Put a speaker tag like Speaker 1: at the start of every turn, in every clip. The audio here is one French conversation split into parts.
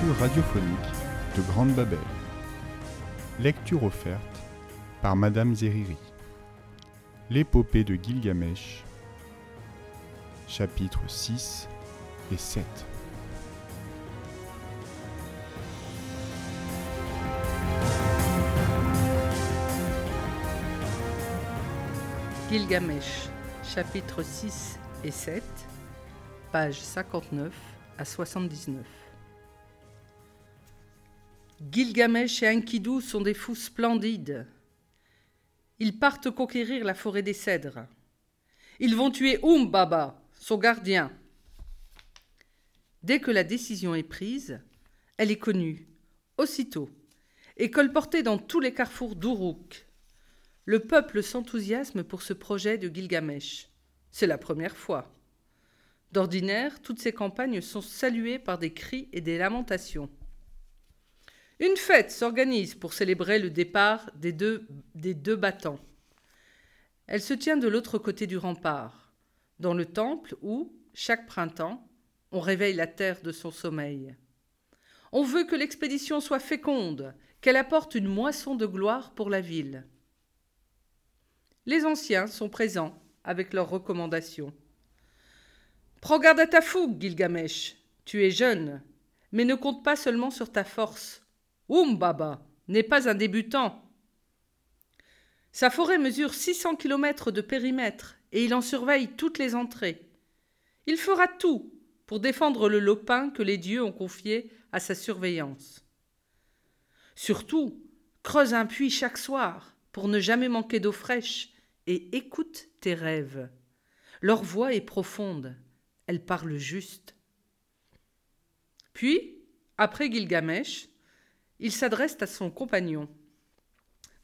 Speaker 1: lecture radiophonique de Grande Babel. Lecture offerte par Madame Zeriri. L'épopée de Gilgamesh, chapitres 6 et 7.
Speaker 2: Gilgamesh, chapitres 6 et 7, pages 59 à 79. Gilgamesh et Enkidu sont des fous splendides. Ils partent conquérir la forêt des cèdres. Ils vont tuer Umbaba, son gardien. Dès que la décision est prise, elle est connue, aussitôt, et colportée dans tous les carrefours d'Uruk. Le peuple s'enthousiasme pour ce projet de Gilgamesh. C'est la première fois. D'ordinaire, toutes ces campagnes sont saluées par des cris et des lamentations. Une fête s'organise pour célébrer le départ des deux, battants. Elle se tient de l'autre côté du rempart, dans le temple où, chaque printemps, on réveille la terre de son sommeil. On veut que l'expédition soit féconde, qu'elle apporte une moisson de gloire pour la ville. Les anciens sont présents avec leurs recommandations. Prends garde à ta fougue, Gilgamesh. Tu es jeune, mais ne compte pas seulement sur ta force. Umbaba n'est pas un débutant. Sa forêt mesure 600 kilomètres de périmètre et il en surveille toutes les entrées. Il fera tout pour défendre le lopin que les dieux ont confié à sa surveillance. Surtout, creuse un puits chaque soir pour ne jamais manquer d'eau fraîche et écoute tes rêves. Leur voix est profonde, elle parle juste. Puis, après Gilgamesh, il s'adresse à son compagnon.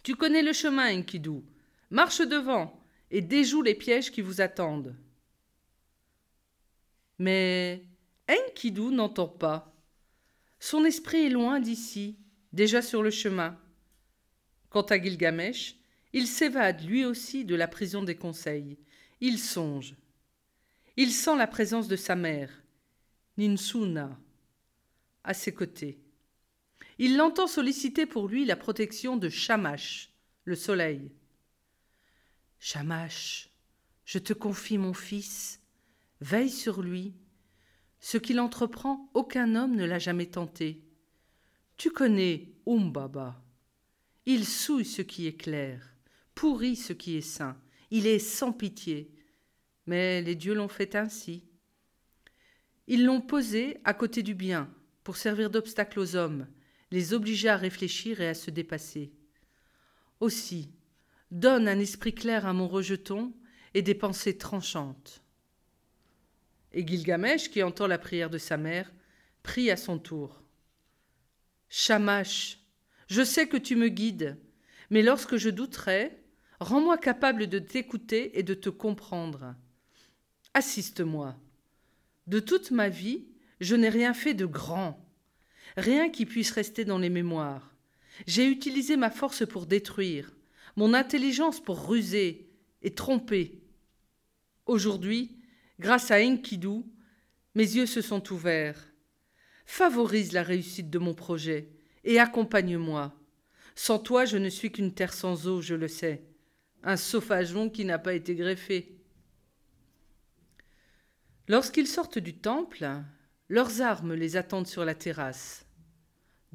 Speaker 2: Tu connais le chemin, Enkidu. Marche devant et déjoue les pièges qui vous attendent. Mais Enkidu n'entend pas. Son esprit est loin d'ici, déjà sur le chemin. Quant à Gilgamesh, il s'évade lui aussi de la prison des conseils. Il songe. Il sent la présence de sa mère, Ninsuna, à ses côtés. Il l'entend solliciter pour lui la protection de Shamash, le soleil. Shamash, je te confie mon fils, veille sur lui. Ce qu'il entreprend, aucun homme ne l'a jamais tenté. Tu connais Umbaba. Il souille ce qui est clair, pourrit ce qui est saint. Il est sans pitié. Mais les dieux l'ont fait ainsi. Ils l'ont posé à côté du bien, pour servir d'obstacle aux hommes, les obliger à réfléchir et à se dépasser. Aussi, donne un esprit clair à mon rejeton et des pensées tranchantes. Et Gilgamesh, qui entend la prière de sa mère, prie à son tour. Shamash, je sais que tu me guides, mais lorsque je douterai, rends-moi capable de t'écouter et de te comprendre. Assiste-moi. De toute ma vie, je n'ai rien fait de grand rien qui puisse rester dans les mémoires. J'ai utilisé ma force pour détruire, mon intelligence pour ruser et tromper. Aujourd'hui, grâce à Enkidu, mes yeux se sont ouverts. Favorise la réussite de mon projet et accompagne-moi. Sans toi, je ne suis qu'une terre sans eau, je le sais, un sauvageon qui n'a pas été greffé. Lorsqu'ils sortent du temple, leurs armes les attendent sur la terrasse.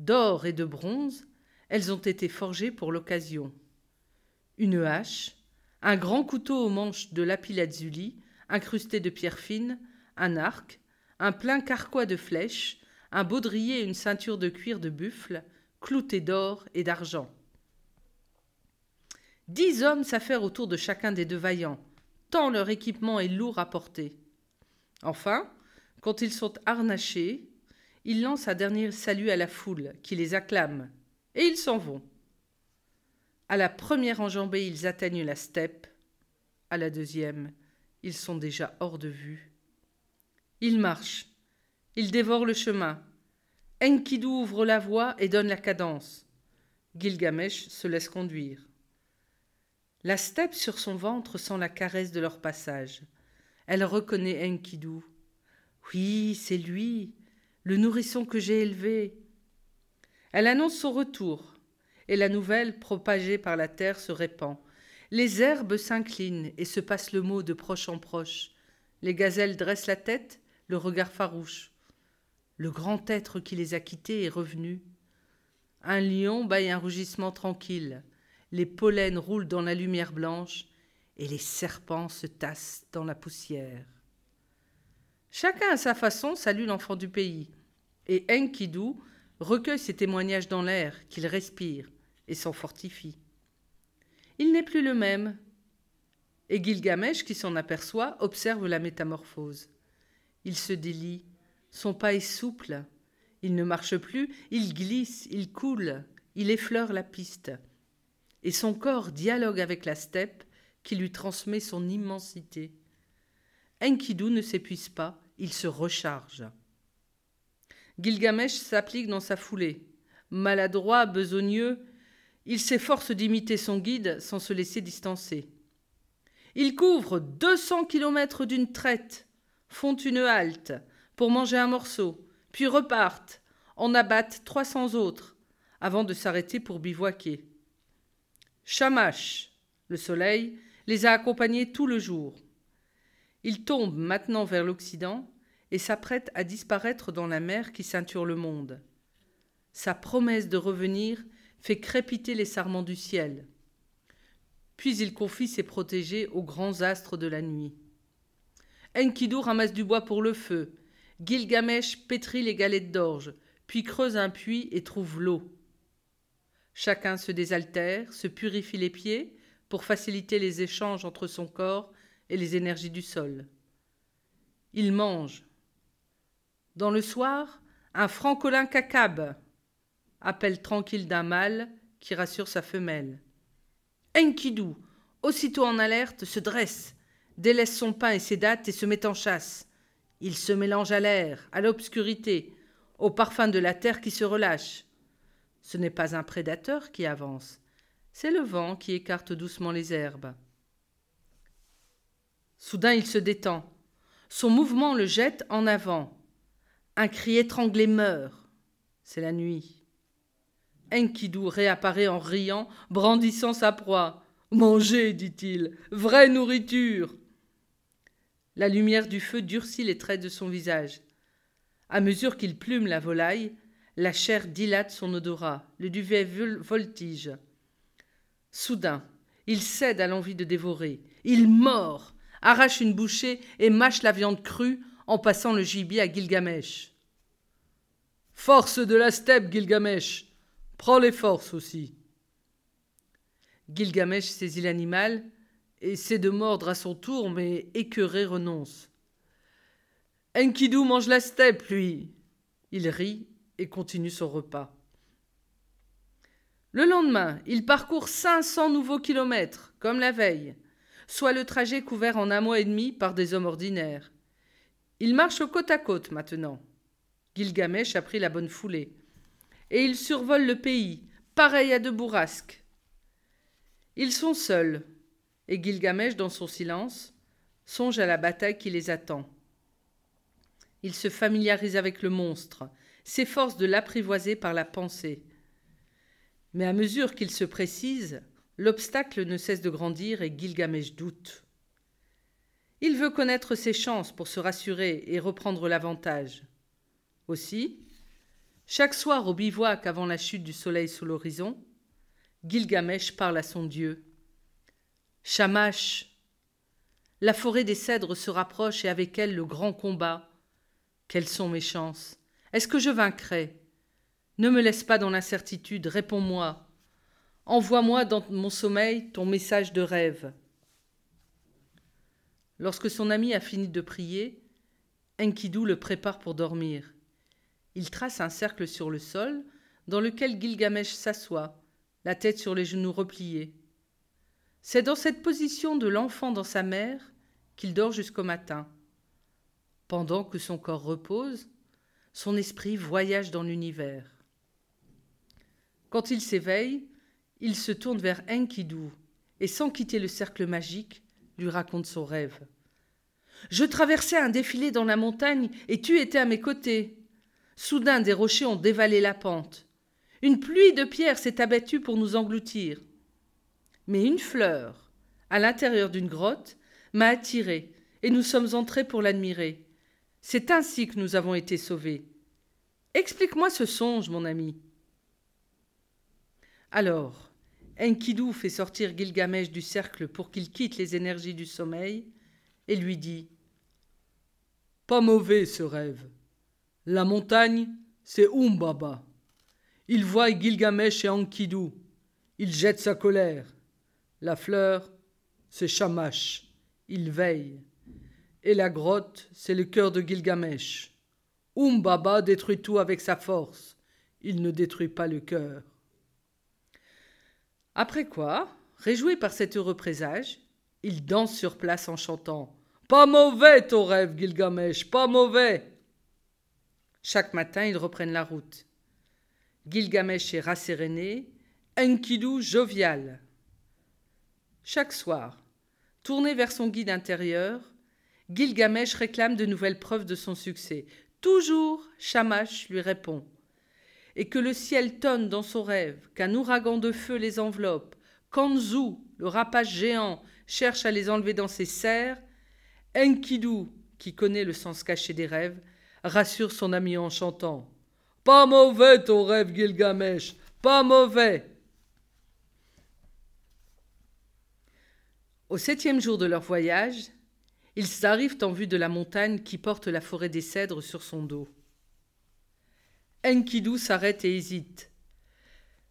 Speaker 2: D'or et de bronze, elles ont été forgées pour l'occasion. Une hache, un grand couteau au manche de lapis-lazuli, incrusté de pierres fines, un arc, un plein carquois de flèches, un baudrier et une ceinture de cuir de buffle, cloutés d'or et d'argent. Dix hommes s'affairent autour de chacun des deux vaillants, tant leur équipement est lourd à porter. Enfin, quand ils sont harnachés, ils lancent un dernier salut à la foule, qui les acclame, et ils s'en vont. À la première enjambée, ils atteignent la steppe. À la deuxième, ils sont déjà hors de vue. Ils marchent. Ils dévorent le chemin. Enkidu ouvre la voie et donne la cadence. Gilgamesh se laisse conduire. La steppe sur son ventre sent la caresse de leur passage. Elle reconnaît Enkidu. Oui, c'est lui, le nourrisson que j'ai élevé. Elle annonce son retour, et la nouvelle, propagée par la terre, se répand. Les herbes s'inclinent et se passent le mot de proche en proche. Les gazelles dressent la tête, le regard farouche. Le grand être qui les a quittés est revenu. Un lion baille un rugissement tranquille. Les pollens roulent dans la lumière blanche et les serpents se tassent dans la poussière. Chacun à sa façon salue l'enfant du pays, et Enkidu recueille ses témoignages dans l'air qu'il respire et s'en fortifie. Il n'est plus le même, et Gilgamesh, qui s'en aperçoit, observe la métamorphose. Il se délie, son pas est souple, il ne marche plus, il glisse, il coule, il effleure la piste, et son corps dialogue avec la steppe qui lui transmet son immensité. Enkidu ne s'épuise pas, il se recharge. Gilgamesh s'applique dans sa foulée. Maladroit, besogneux, il s'efforce d'imiter son guide sans se laisser distancer. Couvrent deux cents kilomètres d'une traite, font une halte pour manger un morceau, puis repartent, en abattent trois cents autres, avant de s'arrêter pour bivouaquer. Shamash, le soleil, les a accompagnés tout le jour. Il tombe maintenant vers l'Occident et s'apprête à disparaître dans la mer qui ceinture le monde. Sa promesse de revenir fait crépiter les sarments du ciel. Puis il confie ses protégés aux grands astres de la nuit. Enkidu ramasse du bois pour le feu. Gilgamesh pétrit les galettes d'orge, puis creuse un puits et trouve l'eau. Chacun se désaltère, se purifie les pieds pour faciliter les échanges entre son corps et les énergies du sol. Il mange. Dans le soir, un francolin cacabe, appelle tranquille d'un mâle qui rassure sa femelle. Enkidu, aussitôt en alerte, se dresse, délaisse son pain et ses dattes et se met en chasse. Il se mélange à l'air, à l'obscurité, au parfum de la terre qui se relâche. Ce n'est pas un prédateur qui avance, c'est le vent qui écarte doucement les herbes. Soudain il se détend. Son mouvement le jette en avant. Un cri étranglé meurt. C'est la nuit. Enkidu réapparaît en riant, brandissant sa proie. Mangez, dit-il, vraie nourriture. La lumière du feu durcit les traits de son visage. À mesure qu'il plume la volaille, la chair dilate son odorat, le duvet voltige. Soudain, il cède à l'envie de dévorer. Il mord, arrache une bouchée et mâche la viande crue en passant le gibier à Gilgamesh. Force de la steppe, Gilgamesh Prends les forces aussi. Gilgamesh saisit l'animal, essaie de mordre à son tour, mais écœuré renonce. Enkidu mange la steppe, lui. Il rit et continue son repas. Le lendemain, il parcourt cinq cents nouveaux kilomètres, comme la veille soit le trajet couvert en un mois et demi par des hommes ordinaires. Ils marchent côte à côte maintenant. Gilgamesh a pris la bonne foulée. Et ils survolent le pays, pareil à deux bourrasques. Ils sont seuls, et Gilgamesh, dans son silence, songe à la bataille qui les attend. Il se familiarise avec le monstre, s'efforce de l'apprivoiser par la pensée. Mais à mesure qu'il se précise, L'obstacle ne cesse de grandir et Gilgamesh doute. Il veut connaître ses chances pour se rassurer et reprendre l'avantage. Aussi, chaque soir au bivouac avant la chute du soleil sous l'horizon, Gilgamesh parle à son dieu. Shamash, la forêt des cèdres se rapproche et avec elle le grand combat. Quelles sont mes chances? Est-ce que je vaincrai? Ne me laisse pas dans l'incertitude, réponds-moi. Envoie-moi dans mon sommeil ton message de rêve. Lorsque son ami a fini de prier, Enkidu le prépare pour dormir. Il trace un cercle sur le sol, dans lequel Gilgamesh s'assoit, la tête sur les genoux repliés. C'est dans cette position de l'enfant dans sa mère qu'il dort jusqu'au matin. Pendant que son corps repose, son esprit voyage dans l'univers. Quand il s'éveille, il se tourne vers Enkidu et, sans quitter le cercle magique, lui raconte son rêve. Je traversais un défilé dans la montagne et tu étais à mes côtés. Soudain, des rochers ont dévalé la pente. Une pluie de pierres s'est abattue pour nous engloutir. Mais une fleur, à l'intérieur d'une grotte, m'a attiré, et nous sommes entrés pour l'admirer. C'est ainsi que nous avons été sauvés. Explique-moi ce songe, mon ami. Alors, Enkidu fait sortir Gilgamesh du cercle pour qu'il quitte les énergies du sommeil et lui dit Pas mauvais ce rêve. La montagne, c'est Umbaba. Il voit Gilgamesh et Enkidu. Il jette sa colère. La fleur, c'est Shamash. Il veille. Et la grotte, c'est le cœur de Gilgamesh. Umbaba détruit tout avec sa force. Il ne détruit pas le cœur. Après quoi, réjoui par cet heureux présage, il danse sur place en chantant Pas mauvais ton rêve, Gilgamesh, pas mauvais Chaque matin, ils reprennent la route. Gilgamesh est rasséréné, Enkidu jovial. Chaque soir, tourné vers son guide intérieur, Gilgamesh réclame de nouvelles preuves de son succès. Toujours, Shamash lui répond et que le ciel tonne dans son rêve, qu'un ouragan de feu les enveloppe, qu'Anzu, le rapace géant, cherche à les enlever dans ses serres, Enkidu, qui connaît le sens caché des rêves, rassure son ami en chantant Pas mauvais ton rêve, Gilgamesh, pas mauvais. Au septième jour de leur voyage, ils arrivent en vue de la montagne qui porte la forêt des cèdres sur son dos. Enkidu s'arrête et hésite.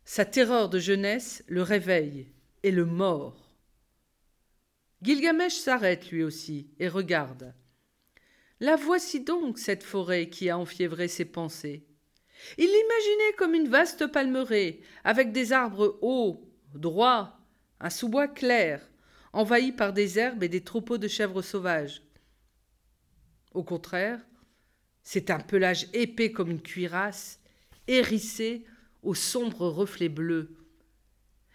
Speaker 2: Sa terreur de jeunesse le réveille et le mord. Gilgamesh s'arrête lui aussi et regarde. La voici donc, cette forêt qui a enfiévré ses pensées. Il l'imaginait comme une vaste palmeraie, avec des arbres hauts, droits, un sous-bois clair, envahi par des herbes et des troupeaux de chèvres sauvages. Au contraire, c'est un pelage épais comme une cuirasse, hérissé aux sombres reflets bleus.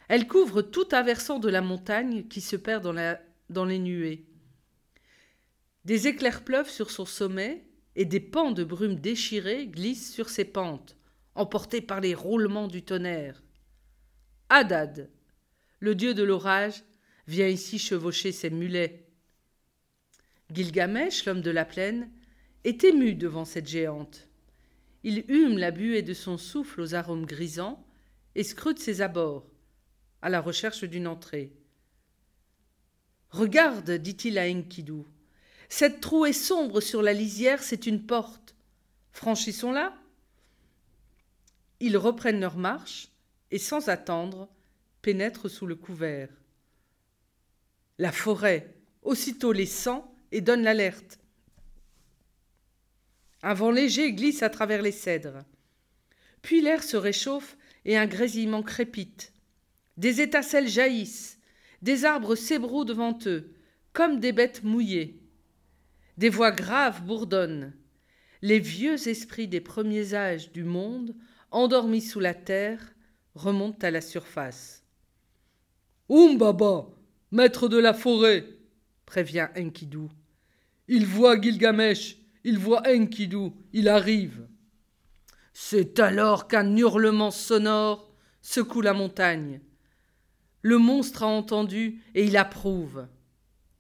Speaker 2: Elle couvre tout un versant de la montagne qui se perd dans, les nuées. Des éclairs pleuvent sur son sommet et des pans de brume déchirés glissent sur ses pentes, emportés par les roulements du tonnerre. Hadad, le dieu de l'orage, vient ici chevaucher ses mulets. Gilgamesh, l'homme de la plaine, est ému devant cette géante. Il hume la buée de son souffle aux arômes grisants et scrute ses abords, à la recherche d'une entrée. Regarde, dit-il à Enkidu, cette trouée sombre sur la lisière, c'est une porte. Franchissons-la. Ils reprennent leur marche et, sans attendre, pénètrent sous le couvert. La forêt, aussitôt les sent et donne l'alerte. Un vent léger glisse à travers les cèdres. Puis l'air se réchauffe et un grésillement crépite. Des étincelles jaillissent, des arbres s'ébrouent devant eux, comme des bêtes mouillées. Des voix graves bourdonnent. Les vieux esprits des premiers âges du monde, endormis sous la terre, remontent à la surface. Umbaba, maître de la forêt, prévient Enkidu. Il voit Gilgamesh il voit Enkidu, il arrive. C'est alors qu'un hurlement sonore secoue la montagne. Le monstre a entendu et il approuve.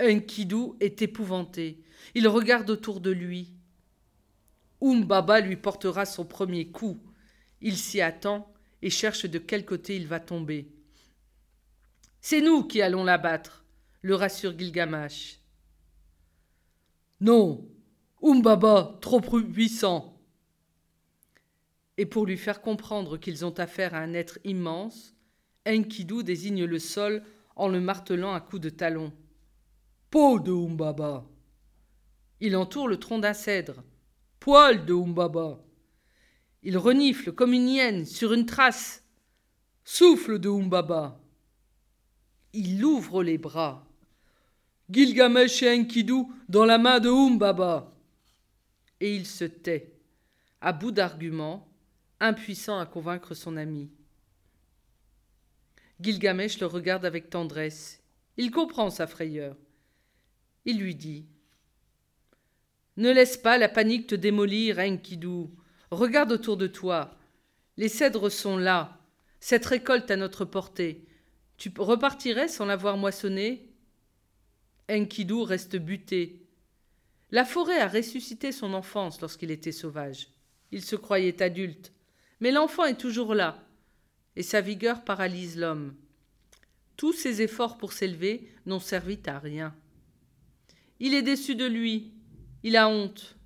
Speaker 2: Enkidu est épouvanté. Il regarde autour de lui. Umbaba lui portera son premier coup. Il s'y attend et cherche de quel côté il va tomber. C'est nous qui allons l'abattre, le rassure Gilgamash. Non, Umbaba, trop puissant. Et pour lui faire comprendre qu'ils ont affaire à un être immense, Enkidu désigne le sol en le martelant à coups de talon. Peau de Umbaba. Il entoure le tronc d'un cèdre. Poil de Umbaba. Il renifle comme une hyène sur une trace. Souffle de Umbaba. Il ouvre les bras. Gilgamesh et Enkidu dans la main de Umbaba et il se tait, à bout d'arguments, impuissant à convaincre son ami. Gilgamesh le regarde avec tendresse. Il comprend sa frayeur. Il lui dit Ne laisse pas la panique te démolir, Enkidu. Regarde autour de toi. Les cèdres sont là. Cette récolte à notre portée. Tu repartirais sans l'avoir moissonnée Enkidu reste buté. La forêt a ressuscité son enfance lorsqu'il était sauvage. Il se croyait adulte. Mais l'enfant est toujours là, et sa vigueur paralyse l'homme. Tous ses efforts pour s'élever n'ont servi à rien. Il est déçu de lui. Il a honte.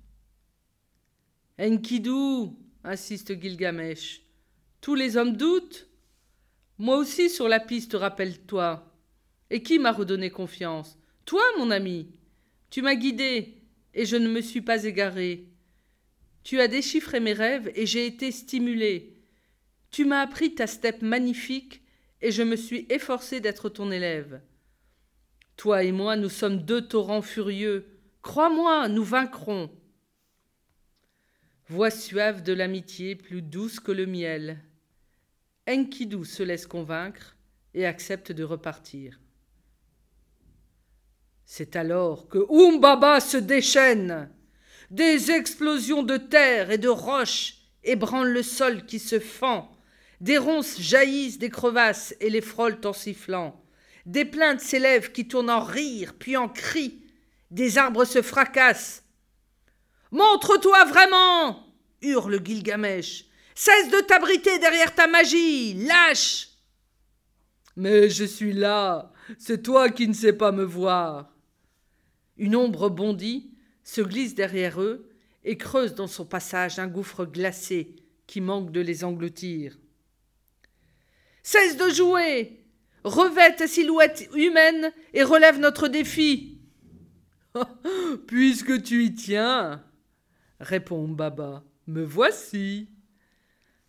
Speaker 2: Enkidu, insiste Gilgamesh. Tous les hommes doutent. Moi aussi sur la piste, rappelle-toi. Et qui m'a redonné confiance? Toi, mon ami. Tu m'as guidé, et je ne me suis pas égaré. Tu as déchiffré mes rêves, et j'ai été stimulé. Tu m'as appris ta steppe magnifique, et je me suis efforcé d'être ton élève. Toi et moi, nous sommes deux torrents furieux. Crois-moi, nous vaincrons. Voix suave de l'amitié, plus douce que le miel. Enkidu se laisse convaincre et accepte de repartir. C'est alors que Umbaba se déchaîne. Des explosions de terre et de roches ébranlent le sol qui se fend. Des ronces jaillissent des crevasses et les frôlent en sifflant. Des plaintes s'élèvent qui tournent en rire, puis en cris. Des arbres se fracassent. Montre-toi vraiment hurle Gilgamesh. Cesse de t'abriter derrière ta magie, lâche Mais je suis là, c'est toi qui ne sais pas me voir. Une ombre bondit, se glisse derrière eux et creuse dans son passage un gouffre glacé qui manque de les engloutir. Cesse de jouer Revêt ta silhouette humaine et relève notre défi. Puisque tu y tiens, répond Baba, me voici.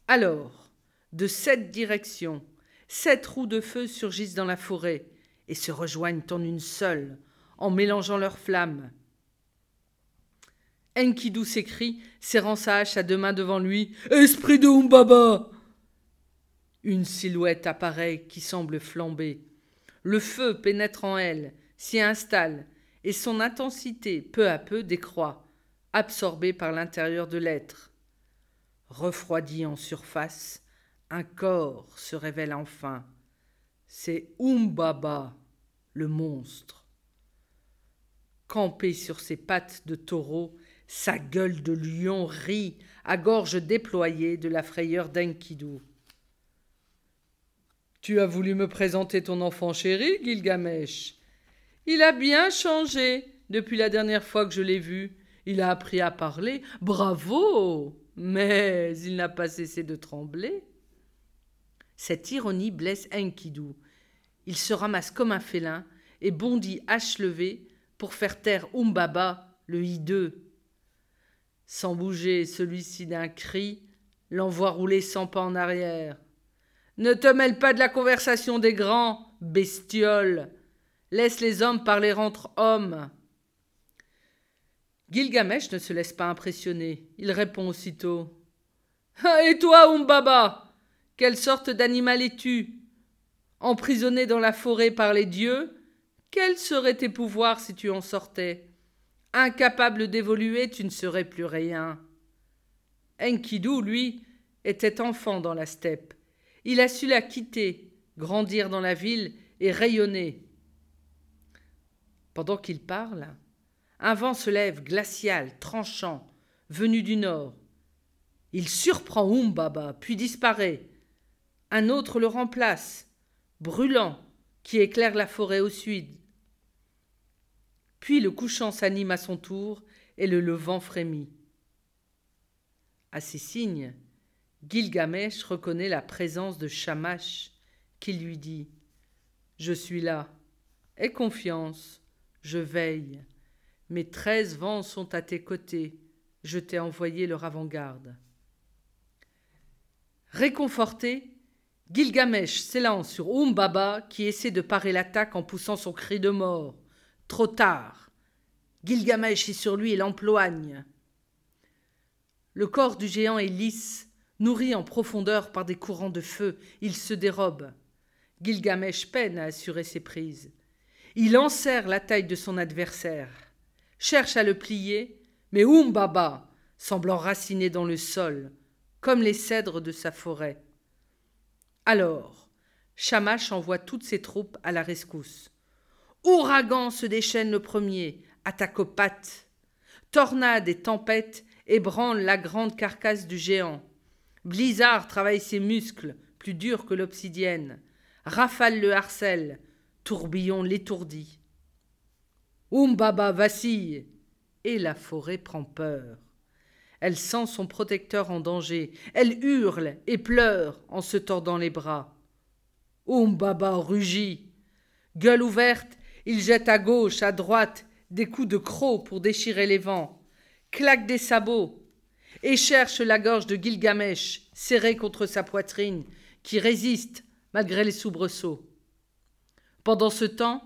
Speaker 2: Alors, de sept directions, sept roues de feu surgissent dans la forêt et se rejoignent en une seule, en mélangeant leurs flammes. Enkidu s'écrie, serrant sa hache à deux mains devant lui. Esprit de Umbaba Une silhouette apparaît qui semble flamber. Le feu pénètre en elle, s'y installe, et son intensité peu à peu décroît, absorbée par l'intérieur de l'être. Refroidi en surface, un corps se révèle enfin. C'est Umbaba, le monstre. Campé sur ses pattes de taureau, sa gueule de lion rit, à gorge déployée, de la frayeur d'Enkidu. Tu as voulu me présenter ton enfant chéri, Gilgamesh. Il a bien changé depuis la dernière fois que je l'ai vu. Il a appris à parler. Bravo Mais il n'a pas cessé de trembler. Cette ironie blesse Enkidu. Il se ramasse comme un félin et bondit hache levée pour faire taire Umbaba, le hideux. Sans bouger celui-ci d'un cri, l'envoie rouler sans pas en arrière. Ne te mêle pas de la conversation des grands, bestiole. Laisse les hommes parler entre hommes. Gilgamesh ne se laisse pas impressionner. Il répond aussitôt. Ah, et toi, Umbaba Quelle sorte d'animal es-tu? Emprisonné dans la forêt par les dieux Quels seraient tes pouvoirs si tu en sortais? Incapable d'évoluer, tu ne serais plus rien. Enkidu, lui, était enfant dans la steppe. Il a su la quitter, grandir dans la ville et rayonner. Pendant qu'il parle, un vent se lève glacial, tranchant, venu du nord. Il surprend Umbaba, puis disparaît. Un autre le remplace, brûlant, qui éclaire la forêt au sud. Puis le couchant s'anime à son tour et le levant frémit. À ces signes, Gilgamesh reconnaît la présence de Shamash, qui lui dit Je suis là, aie confiance, je veille. Mes treize vents sont à tes côtés, je t'ai envoyé leur avant-garde. Réconforté, Gilgamesh s'élance sur Umbaba qui essaie de parer l'attaque en poussant son cri de mort. Trop tard. Gilgamesh est sur lui et l'emploigne. Le corps du géant est lisse, nourri en profondeur par des courants de feu. Il se dérobe. Gilgamesh peine à assurer ses prises. Il enserre la taille de son adversaire, cherche à le plier, mais Umbaba semble enraciné dans le sol, comme les cèdres de sa forêt. Alors, Shamash envoie toutes ses troupes à la rescousse. Ouragan se déchaîne le premier, attaque aux pattes. Tornades et tempêtes ébranlent la grande carcasse du géant. Blizzard travaille ses muscles, plus durs que l'obsidienne. Rafale le harcèle, tourbillon l'étourdit. Umbaba vacille, et la forêt prend peur. Elle sent son protecteur en danger. Elle hurle et pleure en se tordant les bras. Umbaba rugit. Gueule ouverte, il jette à gauche, à droite, des coups de croc pour déchirer les vents, claque des sabots, et cherche la gorge de Gilgamesh, serrée contre sa poitrine, qui résiste malgré les soubresauts. Pendant ce temps,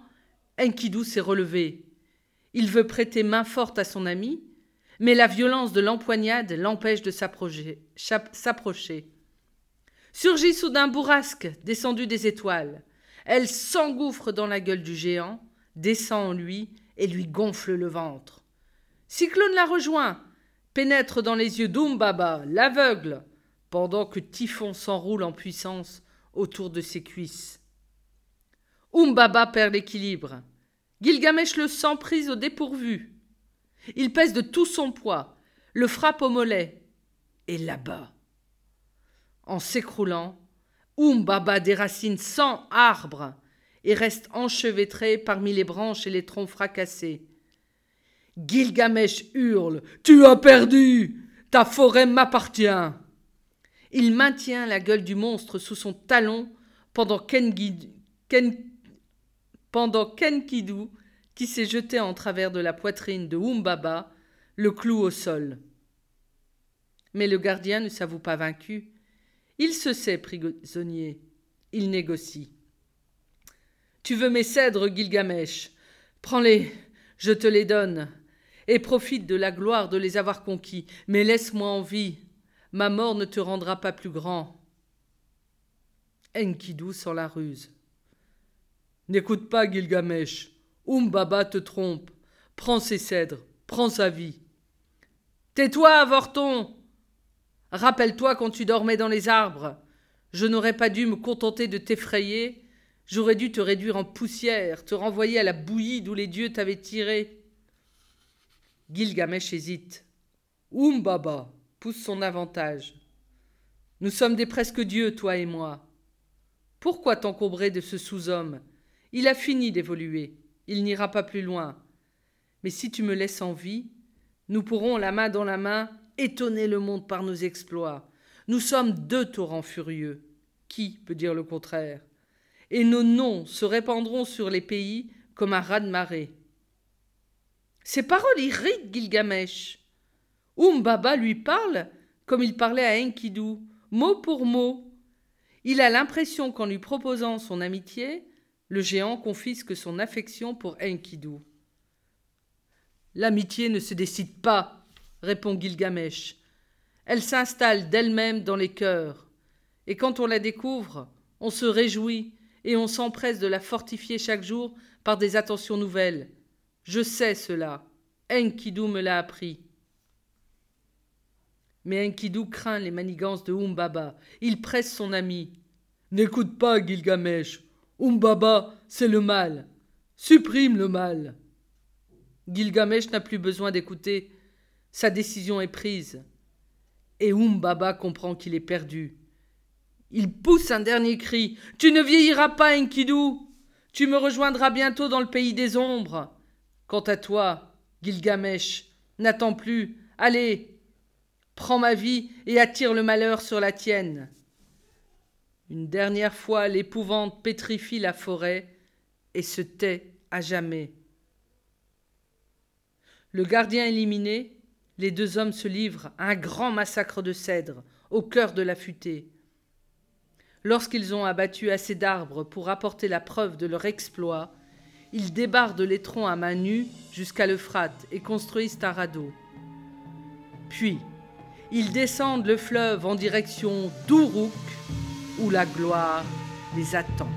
Speaker 2: Enkidu s'est relevé. Il veut prêter main forte à son ami, mais la violence de l'empoignade l'empêche de s'approcher. Surgit soudain Bourrasque, descendu des étoiles. Elle s'engouffre dans la gueule du géant, descend en lui et lui gonfle le ventre. Cyclone la rejoint, pénètre dans les yeux d'Umbaba, l'aveugle, pendant que Typhon s'enroule en puissance autour de ses cuisses. Umbaba perd l'équilibre. Gilgamesh le sent prise au dépourvu. Il pèse de tout son poids, le frappe au mollet et l'abat. En s'écroulant, Umbaba déracine cent arbres et reste enchevêtré parmi les branches et les troncs fracassés. Gilgamesh hurle Tu as perdu Ta forêt m'appartient Il maintient la gueule du monstre sous son talon pendant qu'Enkidu, pendant qui s'est jeté en travers de la poitrine de Umbaba, le cloue au sol. Mais le gardien ne s'avoue pas vaincu. Il se sait prisonnier. Il négocie. Tu veux mes cèdres, Gilgamesh? Prends-les, je te les donne, et profite de la gloire de les avoir conquis, mais laisse-moi en vie. Ma mort ne te rendra pas plus grand. Enkidu sans la ruse. N'écoute pas, Gilgamesh. Umbaba te trompe. Prends ses cèdres, prends sa vie. Tais-toi, avorton Rappelle-toi quand tu dormais dans les arbres. Je n'aurais pas dû me contenter de t'effrayer. J'aurais dû te réduire en poussière, te renvoyer à la bouillie d'où les dieux t'avaient tiré. Gilgamesh hésite. Umbaba pousse son avantage. Nous sommes des presque dieux, toi et moi. Pourquoi t'encombrer de ce sous-homme? Il a fini d'évoluer il n'ira pas plus loin. Mais si tu me laisses en vie, nous pourrons, la main dans la main, étonner le monde par nos exploits. Nous sommes deux torrents furieux. Qui peut dire le contraire? Et nos noms se répandront sur les pays comme un raz-de-marée. Ces paroles irritent Gilgamesh. Umbaba lui parle comme il parlait à Enkidu, mot pour mot. Il a l'impression qu'en lui proposant son amitié, le géant confisque son affection pour Enkidu. L'amitié ne se décide pas, répond Gilgamesh. Elle s'installe d'elle-même dans les cœurs. Et quand on la découvre, on se réjouit et on s'empresse de la fortifier chaque jour par des attentions nouvelles. Je sais cela. Enkidu me l'a appris. Mais Enkidu craint les manigances de Umbaba. Il presse son ami. N'écoute pas, Gilgamesh. Umbaba, c'est le mal. Supprime le mal. Gilgamesh n'a plus besoin d'écouter. Sa décision est prise. Et Umbaba comprend qu'il est perdu. Il pousse un dernier cri. Tu ne vieilliras pas, Enkidu. Tu me rejoindras bientôt dans le pays des ombres. Quant à toi, Gilgamesh, n'attends plus. Allez, prends ma vie et attire le malheur sur la tienne. Une dernière fois, l'épouvante pétrifie la forêt et se tait à jamais. Le gardien éliminé, les deux hommes se livrent à un grand massacre de cèdres au cœur de la futaie. Lorsqu'ils ont abattu assez d'arbres pour apporter la preuve de leur exploit, ils débardent les troncs à main nue jusqu'à l'Euphrate et construisent un radeau. Puis, ils descendent le fleuve en direction d'Uruk où la gloire les attend.